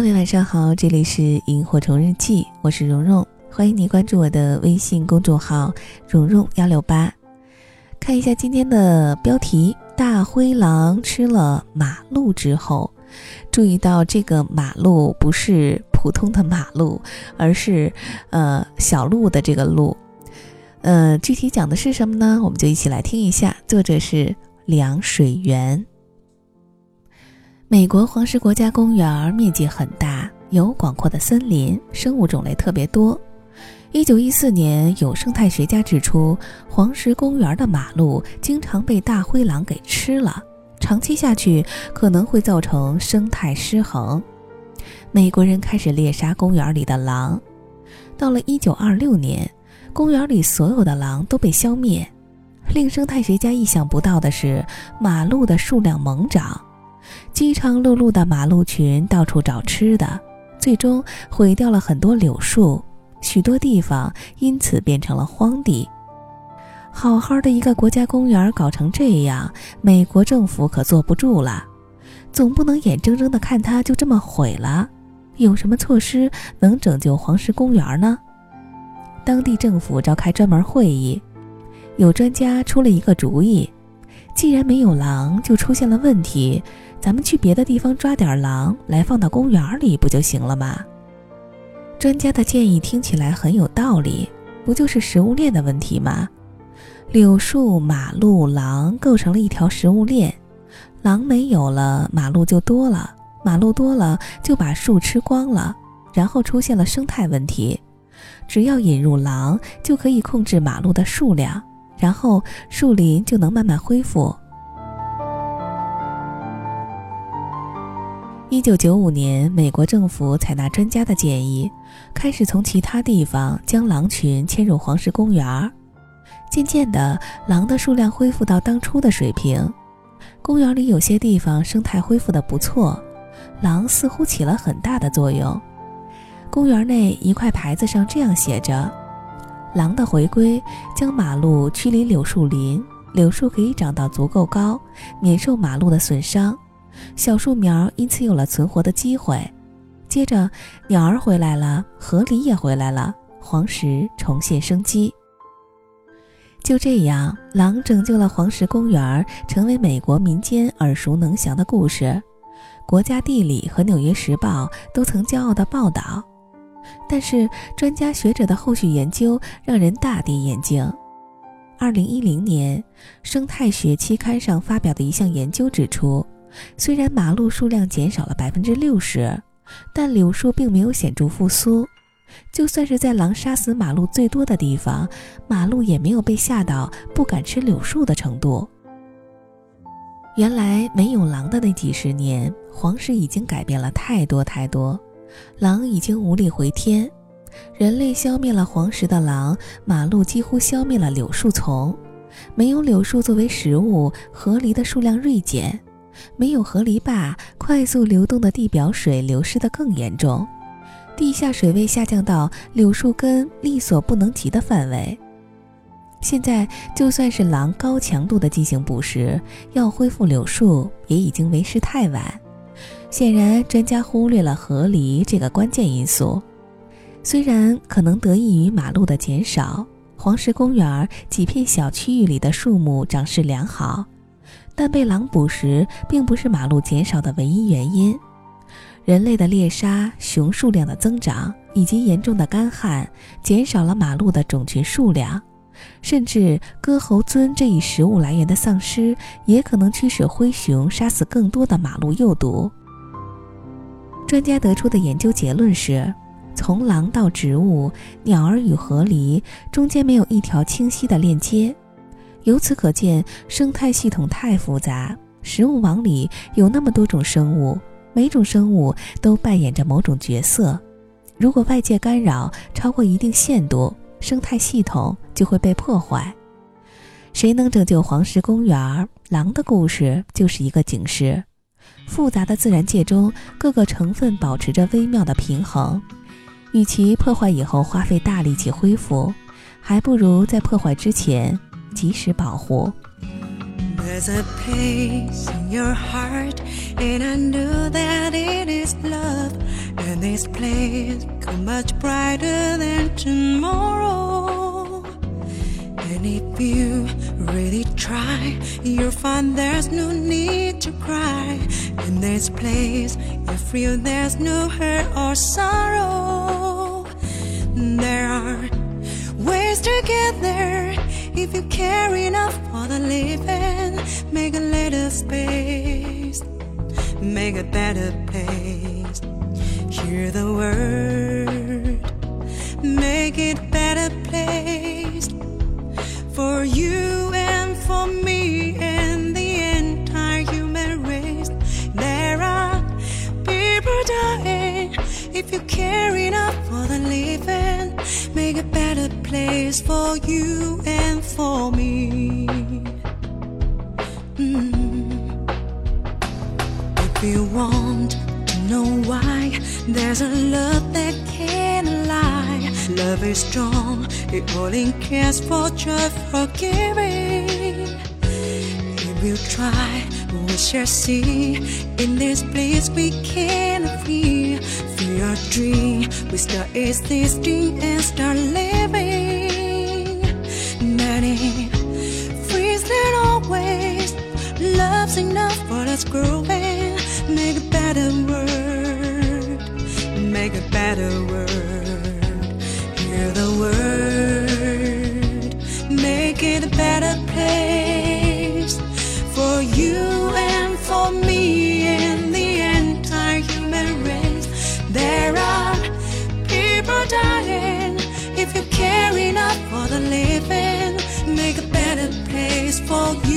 各位晚上好，这里是萤火虫日记，我是蓉蓉，欢迎你关注我的微信公众号蓉蓉幺六八。看一下今天的标题：大灰狼吃了马路之后，注意到这个马路不是普通的马路，而是呃小鹿的这个路。呃，具体讲的是什么呢？我们就一起来听一下。作者是梁水源。美国黄石国家公园面积很大，有广阔的森林，生物种类特别多。一九一四年，有生态学家指出，黄石公园的马路经常被大灰狼给吃了，长期下去可能会造成生态失衡。美国人开始猎杀公园里的狼。到了一九二六年。公园里所有的狼都被消灭。令生态学家意想不到的是，马路的数量猛涨，饥肠辘辘的马路群到处找吃的，最终毁掉了很多柳树，许多地方因此变成了荒地。好好的一个国家公园搞成这样，美国政府可坐不住了，总不能眼睁睁地看它就这么毁了。有什么措施能拯救黄石公园呢？当地政府召开专门会议，有专家出了一个主意：既然没有狼，就出现了问题，咱们去别的地方抓点狼来放到公园里不就行了吗？专家的建议听起来很有道理，不就是食物链的问题吗？柳树、马路、狼构成了一条食物链，狼没有了，马路就多了，马路多了就把树吃光了，然后出现了生态问题。只要引入狼，就可以控制马路的数量，然后树林就能慢慢恢复。一九九五年，美国政府采纳专家的建议，开始从其他地方将狼群迁入黄石公园。渐渐的，狼的数量恢复到当初的水平，公园里有些地方生态恢复的不错，狼似乎起了很大的作用。公园内一块牌子上这样写着：“狼的回归将马路驱离柳树林，柳树可以长到足够高，免受马路的损伤，小树苗因此有了存活的机会。接着，鸟儿回来了，河狸也回来了，黄石重现生机。就这样，狼拯救了黄石公园，成为美国民间耳熟能详的故事。国家地理和纽约时报都曾骄傲地报道。”但是，专家学者的后续研究让人大跌眼镜。二零一零年，《生态学》期刊上发表的一项研究指出，虽然马路数量减少了百分之六十，但柳树并没有显著复苏。就算是在狼杀死马路最多的地方，马路也没有被吓到不敢吃柳树的程度。原来，没有狼的那几十年，黄石已经改变了太多太多。狼已经无力回天，人类消灭了黄石的狼，马路几乎消灭了柳树丛。没有柳树作为食物，河狸的数量锐减；没有河狸坝，快速流动的地表水流失得更严重，地下水位下降到柳树根力所不能及的范围。现在，就算是狼高强度的进行捕食，要恢复柳树，也已经为时太晚。显然，专家忽略了河狸这个关键因素。虽然可能得益于马路的减少，黄石公园几片小区域里的树木长势良好，但被狼捕食并不是马路减少的唯一原因。人类的猎杀、熊数量的增长以及严重的干旱，减少了马路的种群数量，甚至割喉尊这一食物来源的丧失，也可能驱使灰熊杀死更多的马路幼犊。专家得出的研究结论是，从狼到植物、鸟儿与河狸中间没有一条清晰的链接。由此可见，生态系统太复杂，食物网里有那么多种生物，每种生物都扮演着某种角色。如果外界干扰超过一定限度，生态系统就会被破坏。谁能拯救黄石公园？狼的故事就是一个警示。复杂的自然界中，各个成分保持着微妙的平衡。与其破坏以后花费大力气恢复，还不如在破坏之前 及时保护。 And this place come much brighter than tomorrow. And if you really try, you'll find there's no need to cry. In this place, you feel there's no hurt or sorrow. There are ways to get there if you care enough for the living. Make a little space, make a better place. Hear the word, for you and for me. Mm. If you want to know why, there's a love that can't lie. Love is strong, it only cares for just forgiving. If you try, we shall see. In this place we can. Feel your dream, we start existing and start living. Enough growing. Make a better world. Make a better world. Hear the word. Make it a better place for you and for me and the entire human race. There are people dying. If you care enough for the living, make a better place for you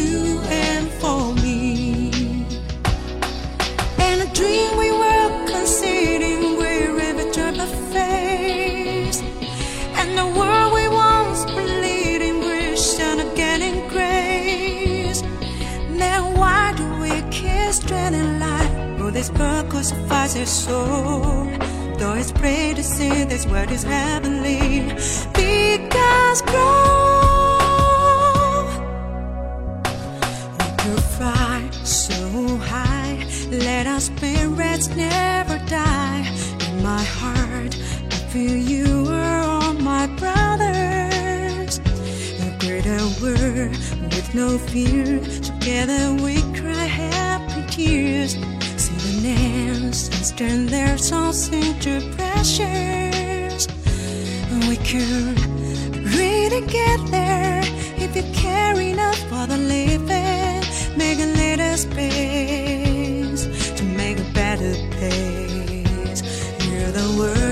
life? Will this purpose suffice us so? Though it's pretty to see this world is heavenly, because grow. We could fly so high, let our spirits never die. In my heart, I feel you are all my brothers. A greater world with no fear. Together we could really get there if you care enough for the living. Make a little space to make a better place. Hear the word,